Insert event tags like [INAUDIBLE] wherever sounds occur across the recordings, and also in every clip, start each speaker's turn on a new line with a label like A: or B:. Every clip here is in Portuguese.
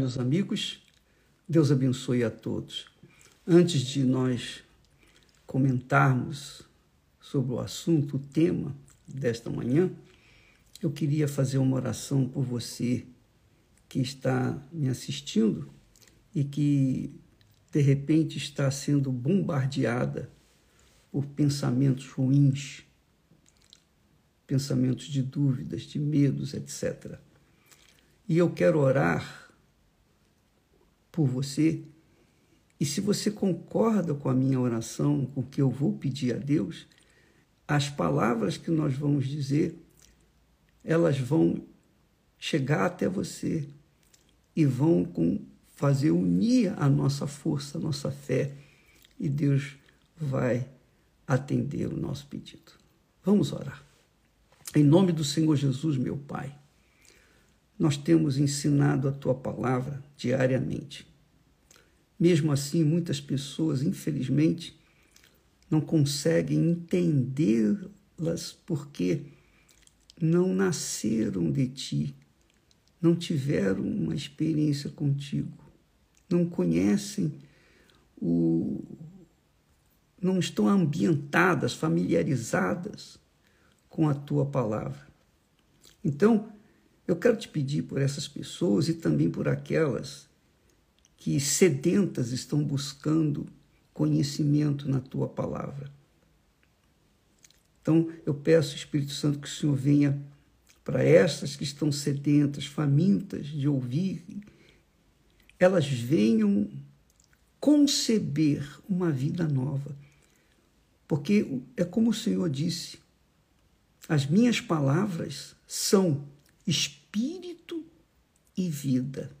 A: Meus amigos, Deus abençoe a todos. Antes de nós comentarmos sobre o assunto, o tema desta manhã, eu queria fazer uma oração por você que está me assistindo e que de repente está sendo bombardeada por pensamentos ruins, pensamentos de dúvidas, de medos, etc. E eu quero orar por você. E se você concorda com a minha oração, com o que eu vou pedir a Deus, as palavras que nós vamos dizer, elas vão chegar até você e vão com, fazer unir a nossa força, a nossa fé, e Deus vai atender o nosso pedido. Vamos orar. Em nome do Senhor Jesus, meu Pai, nós temos ensinado a tua palavra diariamente. Mesmo assim, muitas pessoas, infelizmente, não conseguem entendê-las porque não nasceram de ti, não tiveram uma experiência contigo, não conhecem o. não estão ambientadas, familiarizadas com a tua palavra. Então, eu quero te pedir por essas pessoas e também por aquelas que sedentas estão buscando conhecimento na tua palavra. Então, eu peço, Espírito Santo, que o Senhor venha para essas que estão sedentas, famintas de ouvir, elas venham conceber uma vida nova. Porque é como o Senhor disse: as minhas palavras são espírito e vida.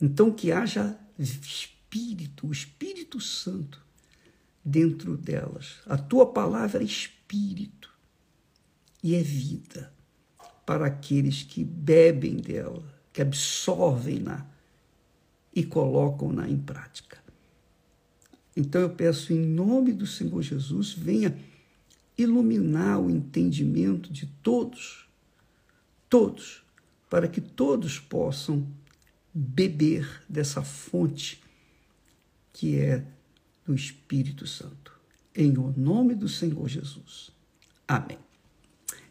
A: Então, que haja espírito, o Espírito Santo dentro delas. A tua palavra é espírito e é vida para aqueles que bebem dela, que absorvem-na e colocam-na em prática. Então eu peço em nome do Senhor Jesus, venha iluminar o entendimento de todos todos, para que todos possam beber dessa fonte que é do Espírito Santo. Em nome do Senhor Jesus. Amém.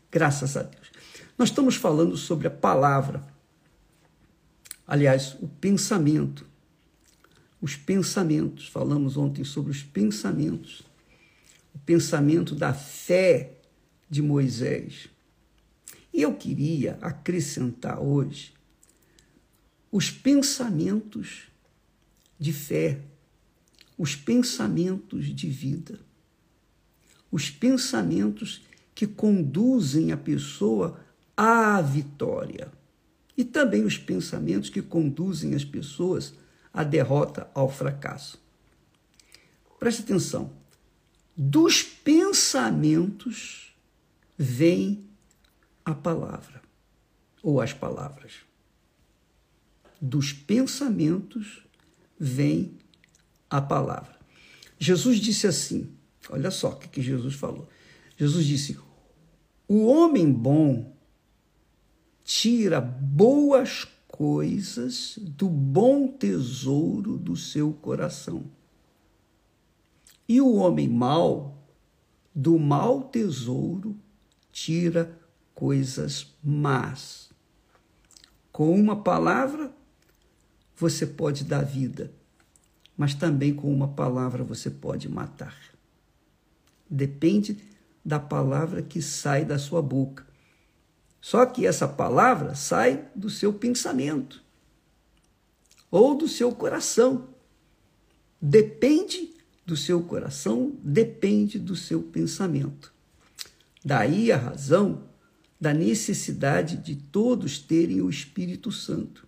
A: Graças a Deus. Nós estamos falando sobre a palavra. Aliás, o pensamento. Os pensamentos. Falamos ontem sobre os pensamentos. O pensamento da fé de Moisés. E eu queria acrescentar hoje os pensamentos de fé, os pensamentos de vida, os pensamentos que conduzem a pessoa à vitória e também os pensamentos que conduzem as pessoas à derrota, ao fracasso. Preste atenção. Dos pensamentos vem a palavra ou as palavras. Dos pensamentos vem a palavra. Jesus disse assim: olha só o que Jesus falou. Jesus disse: o homem bom tira boas coisas do bom tesouro do seu coração. E o homem mau, do mau tesouro, tira coisas más. Com uma palavra, você pode dar vida, mas também com uma palavra você pode matar. Depende da palavra que sai da sua boca. Só que essa palavra sai do seu pensamento ou do seu coração. Depende do seu coração, depende do seu pensamento. Daí a razão da necessidade de todos terem o Espírito Santo.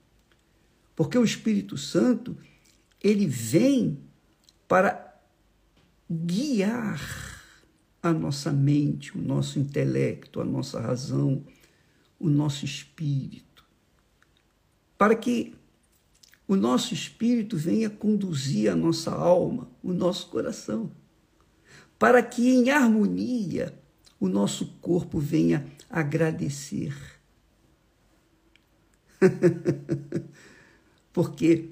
A: Porque o Espírito Santo, ele vem para guiar a nossa mente, o nosso intelecto, a nossa razão, o nosso espírito, para que o nosso espírito venha conduzir a nossa alma, o nosso coração, para que em harmonia o nosso corpo venha agradecer. [LAUGHS] porque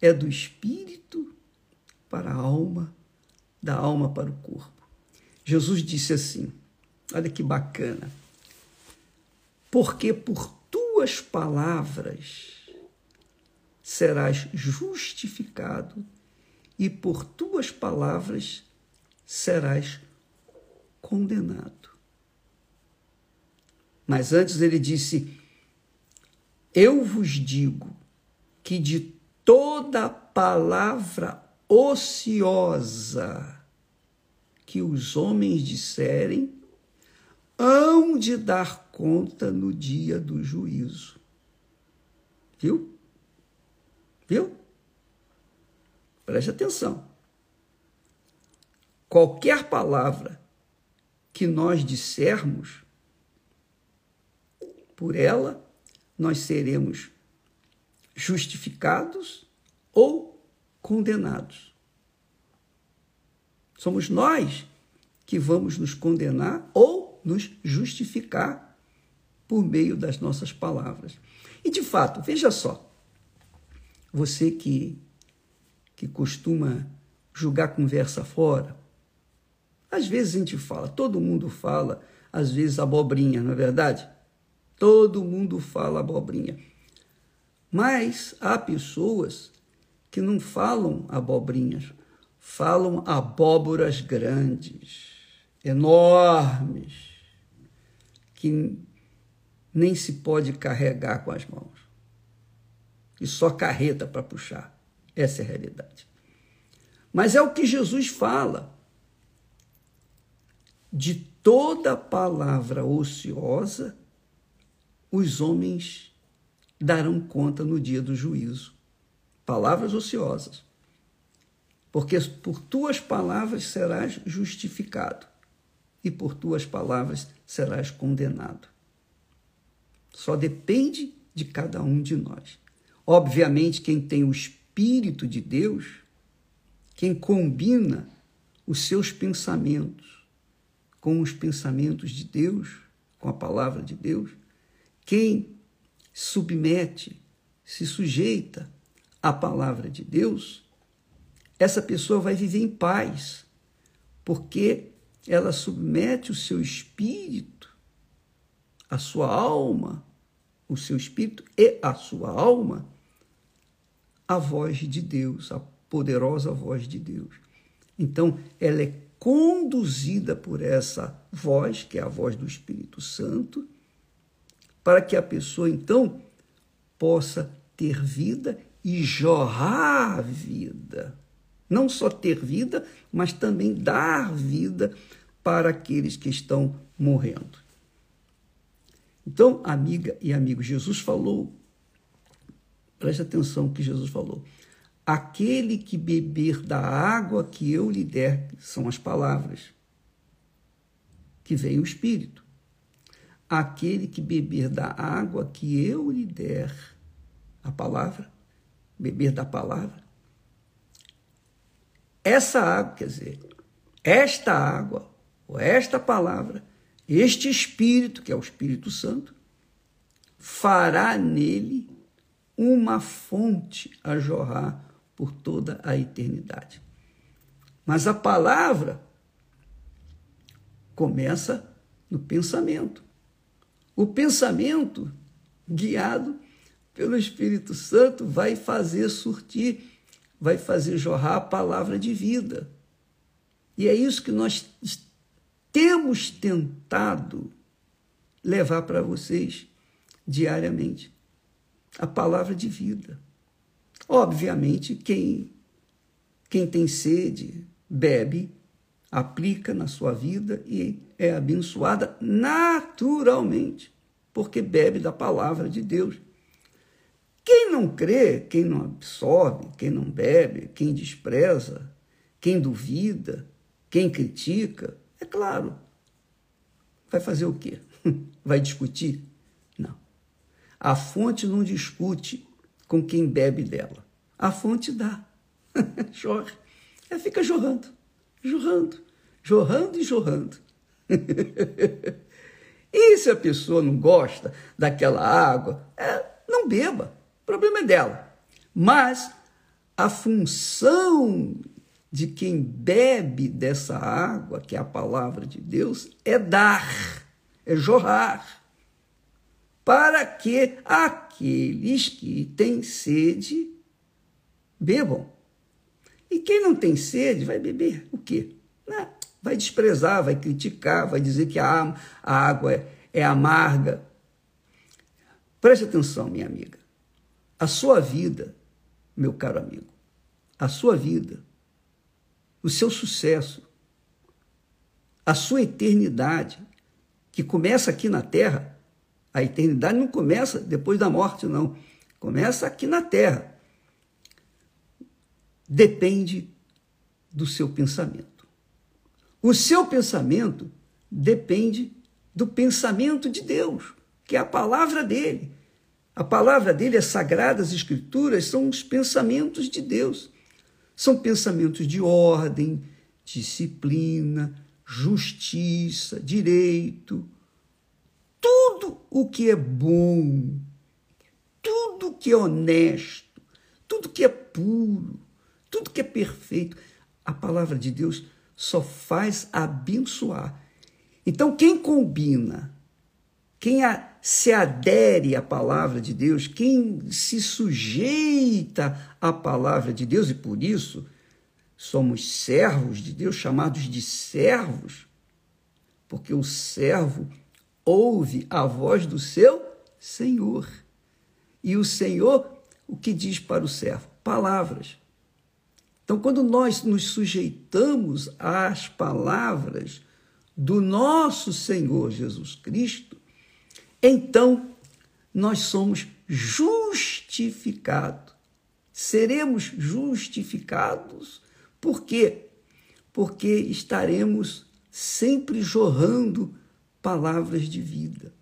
A: é do espírito para a alma, da alma para o corpo. Jesus disse assim: olha que bacana. Porque por tuas palavras serás justificado e por tuas palavras serás condenado. Mas antes ele disse: Eu vos digo que de toda palavra ociosa que os homens disserem, hão de dar conta no dia do juízo. Viu? Viu? Preste atenção. Qualquer palavra que nós dissermos, por ela nós seremos justificados ou condenados. Somos nós que vamos nos condenar ou nos justificar por meio das nossas palavras. E de fato, veja só, você que, que costuma julgar conversa fora, às vezes a gente fala, todo mundo fala, às vezes abobrinha, não é verdade? Todo mundo fala abobrinha. Mas há pessoas que não falam abobrinhas, falam abóboras grandes, enormes, que nem se pode carregar com as mãos. E só carreta para puxar. Essa é a realidade. Mas é o que Jesus fala. De toda palavra ociosa, os homens darão conta no dia do juízo. Palavras ociosas. Porque por tuas palavras serás justificado, e por tuas palavras serás condenado. Só depende de cada um de nós. Obviamente, quem tem o Espírito de Deus, quem combina os seus pensamentos com os pensamentos de Deus, com a palavra de Deus, quem submete, se sujeita à palavra de Deus, essa pessoa vai viver em paz, porque ela submete o seu espírito, a sua alma, o seu espírito e a sua alma à voz de Deus, a poderosa voz de Deus. Então, ela é conduzida por essa voz, que é a voz do Espírito Santo, para que a pessoa então possa ter vida e jorrar vida. Não só ter vida, mas também dar vida para aqueles que estão morrendo. Então, amiga e amigo, Jesus falou, preste atenção que Jesus falou. Aquele que beber da água que eu lhe der, são as palavras, que vem o Espírito aquele que beber da água que eu lhe der, a palavra, beber da palavra. Essa água, quer dizer, esta água, ou esta palavra, este Espírito, que é o Espírito Santo, fará nele uma fonte a jorrar por toda a eternidade. Mas a palavra começa no pensamento. O pensamento, guiado pelo Espírito Santo, vai fazer surtir, vai fazer jorrar a palavra de vida. E é isso que nós temos tentado levar para vocês diariamente a palavra de vida. Obviamente, quem, quem tem sede, bebe, aplica na sua vida e é abençoada naturalmente, porque bebe da palavra de Deus. Quem não crê, quem não absorve, quem não bebe, quem despreza, quem duvida, quem critica, é claro, vai fazer o quê? [LAUGHS] Vai discutir? Não. A fonte não discute com quem bebe dela. A fonte dá. [LAUGHS] Jorra. Ela fica jorrando, jorrando, jorrando e jorrando. [LAUGHS] e se a pessoa não gosta daquela água, é, não beba. O problema é dela. Mas a função de quem bebe dessa água, que é a palavra de Deus, é dar, é jorrar, para que aqueles que têm sede bebam. E quem não tem sede vai beber o quê? Né? Vai desprezar, vai criticar, vai dizer que a, água é, é amarga. Preste atenção, minha amiga. A sua vida, meu caro amigo, a sua vida, o seu sucesso, a sua eternidade, que começa aqui na terra, a eternidade não começa depois da morte, não. Começa aqui na terra depende do seu pensamento. O seu pensamento depende do pensamento de Deus, que é a palavra dele. A palavra dele, as sagradas escrituras, são os pensamentos de Deus. São pensamentos de ordem, disciplina, justiça, direito. Tudo o que é bom, tudo que é honesto, tudo que é puro, tudo que é perfeito, a palavra de Deus só faz abençoar. Então, quem combina, quem a, se adere à palavra de Deus, quem se sujeita à palavra de Deus, e por isso somos servos de Deus, chamados de servos, porque o servo ouve a voz do seu Senhor. E o Senhor, o que diz para o servo? Palavras. Então, quando nós nos sujeitamos às palavras do nosso Senhor Jesus Cristo, então nós somos justificados. Seremos justificados por quê? Porque estaremos sempre jorrando palavras de vida.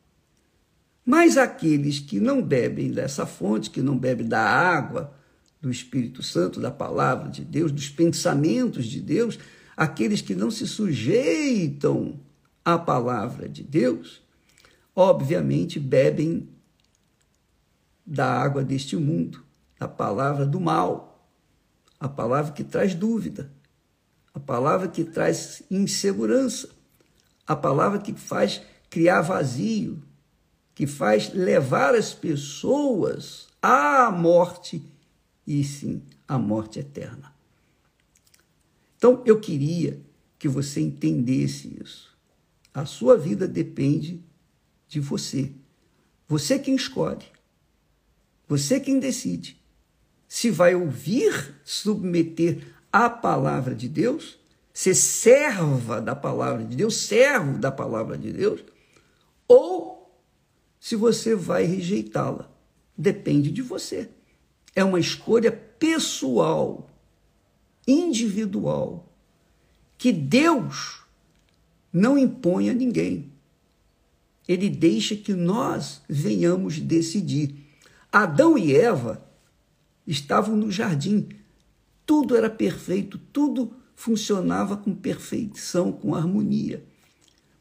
A: Mas aqueles que não bebem dessa fonte, que não bebem da água, do Espírito Santo, da palavra de Deus, dos pensamentos de Deus, aqueles que não se sujeitam à palavra de Deus, obviamente bebem da água deste mundo, da palavra do mal, a palavra que traz dúvida, a palavra que traz insegurança, a palavra que faz criar vazio, que faz levar as pessoas à morte e sim a morte eterna. Então eu queria que você entendesse isso. A sua vida depende de você. Você quem escolhe. Você quem decide se vai ouvir, submeter à palavra de Deus, ser serva da palavra de Deus, servo da palavra de Deus, ou se você vai rejeitá-la. Depende de você. É uma escolha pessoal, individual, que Deus não impõe a ninguém. Ele deixa que nós venhamos decidir. Adão e Eva estavam no jardim, tudo era perfeito, tudo funcionava com perfeição, com harmonia.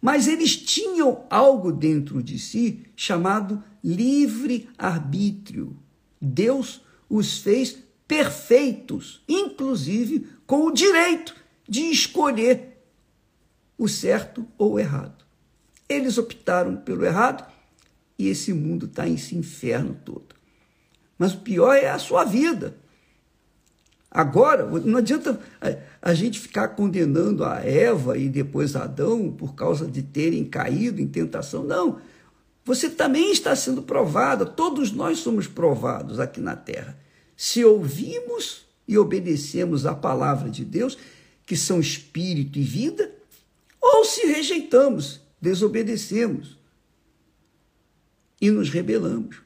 A: Mas eles tinham algo dentro de si chamado livre-arbítrio. Deus os fez perfeitos, inclusive com o direito de escolher o certo ou o errado. Eles optaram pelo errado e esse mundo está esse inferno todo. Mas o pior é a sua vida. Agora, não adianta a gente ficar condenando a Eva e depois Adão por causa de terem caído em tentação. Não. Você também está sendo provado, todos nós somos provados aqui na terra. Se ouvimos e obedecemos a palavra de Deus, que são espírito e vida, ou se rejeitamos, desobedecemos e nos rebelamos.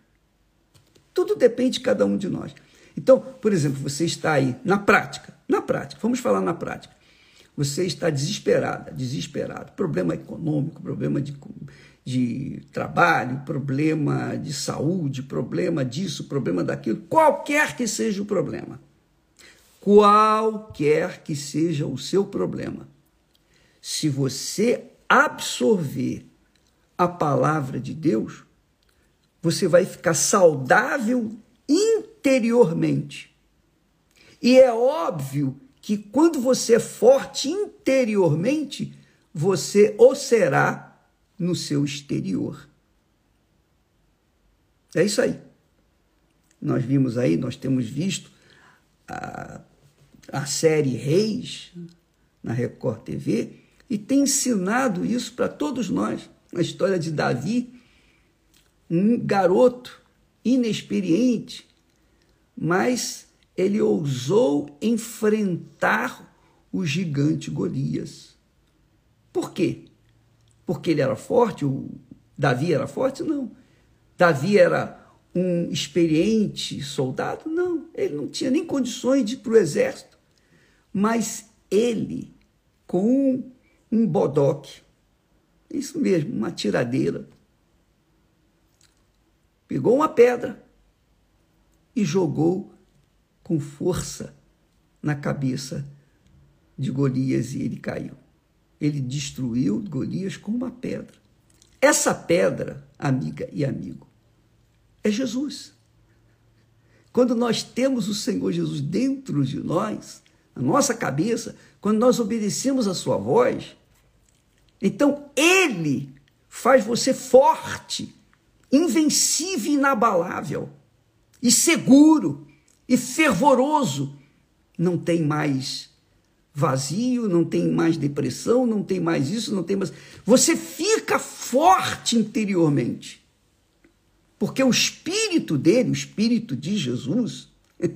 A: Tudo depende de cada um de nós. Então, por exemplo, você está aí na prática, na prática, vamos falar na prática. Você está desesperada, desesperado. Problema econômico, problema de, de trabalho, problema de saúde, problema disso, problema daquilo, qualquer que seja o problema. Qualquer que seja o seu problema. Se você absorver a palavra de Deus, você vai ficar saudável interiormente. E é óbvio que quando você é forte interiormente, você o será no seu exterior. É isso aí. Nós vimos aí, nós temos visto a, a série Reis na Record TV e tem ensinado isso para todos nós. A história de Davi, um garoto inexperiente, mas ele ousou enfrentar o gigante Golias. Por quê? Porque ele era forte? O Davi era forte? Não. Davi era um experiente soldado? Não. Ele não tinha nem condições de ir para o exército. Mas ele, com um, um bodoque, isso mesmo, uma tiradeira, pegou uma pedra e jogou com força na cabeça de Golias e ele caiu. Ele destruiu Golias com uma pedra. Essa pedra, amiga e amigo, é Jesus. Quando nós temos o Senhor Jesus dentro de nós, na nossa cabeça, quando nós obedecemos a sua voz, então ele faz você forte invencível, inabalável, e seguro, e fervoroso. Não tem mais vazio, não tem mais depressão, não tem mais isso, não tem mais. Você fica forte interiormente. Porque o espírito dele, o espírito de Jesus, [LAUGHS]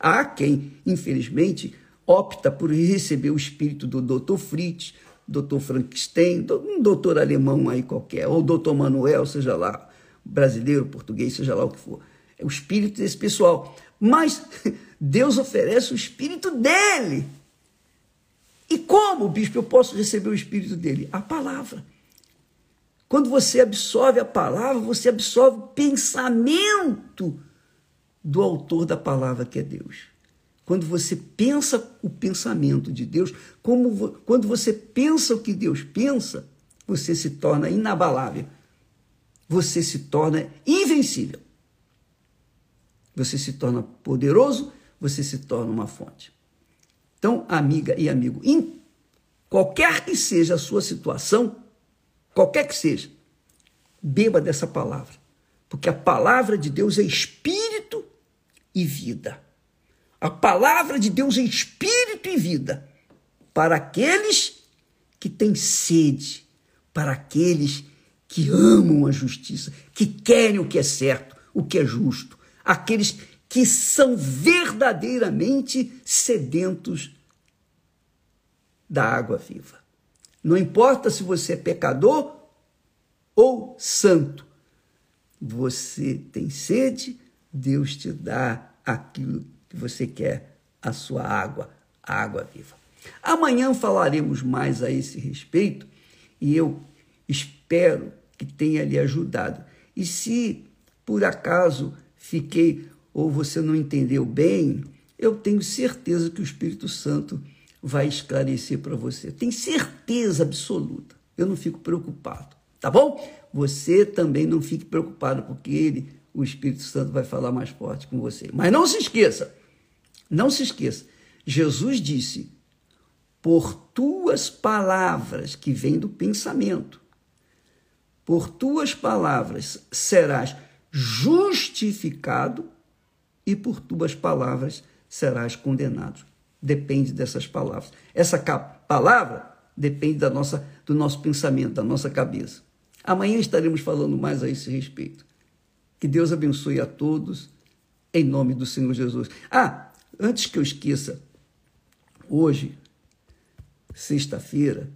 A: há quem, infelizmente, opta por receber o espírito do Dr. Fritz, Dr. Frankenstein, um doutor alemão aí qualquer, ou Dr. Manuel, seja lá, brasileiro, português, seja lá o que for. É o espírito desse pessoal. Mas [LAUGHS] Deus oferece o espírito dele. E como, bispo, eu posso receber o espírito dele? A palavra. Quando você absorve a palavra, você absorve o pensamento do autor da palavra, que é Deus. Quando você pensa o pensamento de Deus, como, quando você pensa o que Deus pensa, você se torna inabalável. Você se torna invencível. Você se torna poderoso, você se torna uma fonte. Então, amiga e amigo, em qualquer que seja a sua situação, qualquer que seja, beba dessa palavra. Porque a palavra de Deus é espírito e vida. A palavra de Deus é espírito e vida para aqueles que têm sede, para aqueles que amam a justiça, que querem o que é certo, o que é justo, aqueles que são verdadeiramente sedentos da água viva. Não importa se você é pecador ou santo, você tem sede, Deus te dá aquilo que você quer, a sua água, a água viva. Amanhã falaremos mais a esse respeito e eu espero que tenha lhe ajudado. E se por acaso fiquei ou você não entendeu bem, eu tenho certeza que o Espírito Santo vai esclarecer para você. Tenho certeza absoluta. Eu não fico preocupado, tá bom? Você também não fique preocupado, porque ele, o Espírito Santo, vai falar mais forte com você. Mas não se esqueça, não se esqueça. Jesus disse: por tuas palavras que vêm do pensamento, por tuas palavras serás justificado e por tuas palavras serás condenado. Depende dessas palavras. Essa palavra depende da nossa, do nosso pensamento, da nossa cabeça. Amanhã estaremos falando mais a esse respeito. Que Deus abençoe a todos, em nome do Senhor Jesus. Ah, antes que eu esqueça, hoje, sexta-feira,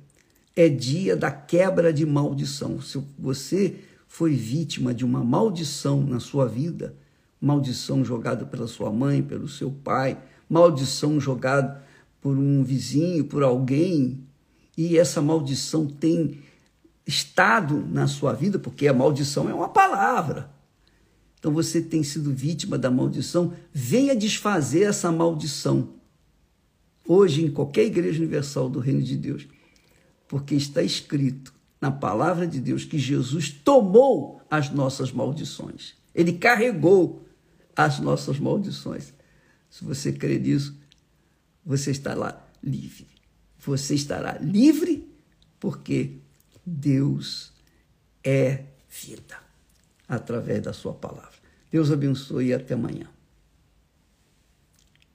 A: é dia da quebra de maldição. Se você foi vítima de uma maldição na sua vida, maldição jogada pela sua mãe, pelo seu pai, maldição jogada por um vizinho, por alguém, e essa maldição tem estado na sua vida, porque a maldição é uma palavra. Então você tem sido vítima da maldição, venha desfazer essa maldição. Hoje, em qualquer igreja universal do Reino de Deus, porque está escrito na palavra de Deus que Jesus tomou as nossas maldições. Ele carregou as nossas maldições. Se você crê nisso, você estará livre. Você estará livre porque Deus é vida através da sua palavra. Deus abençoe e até amanhã.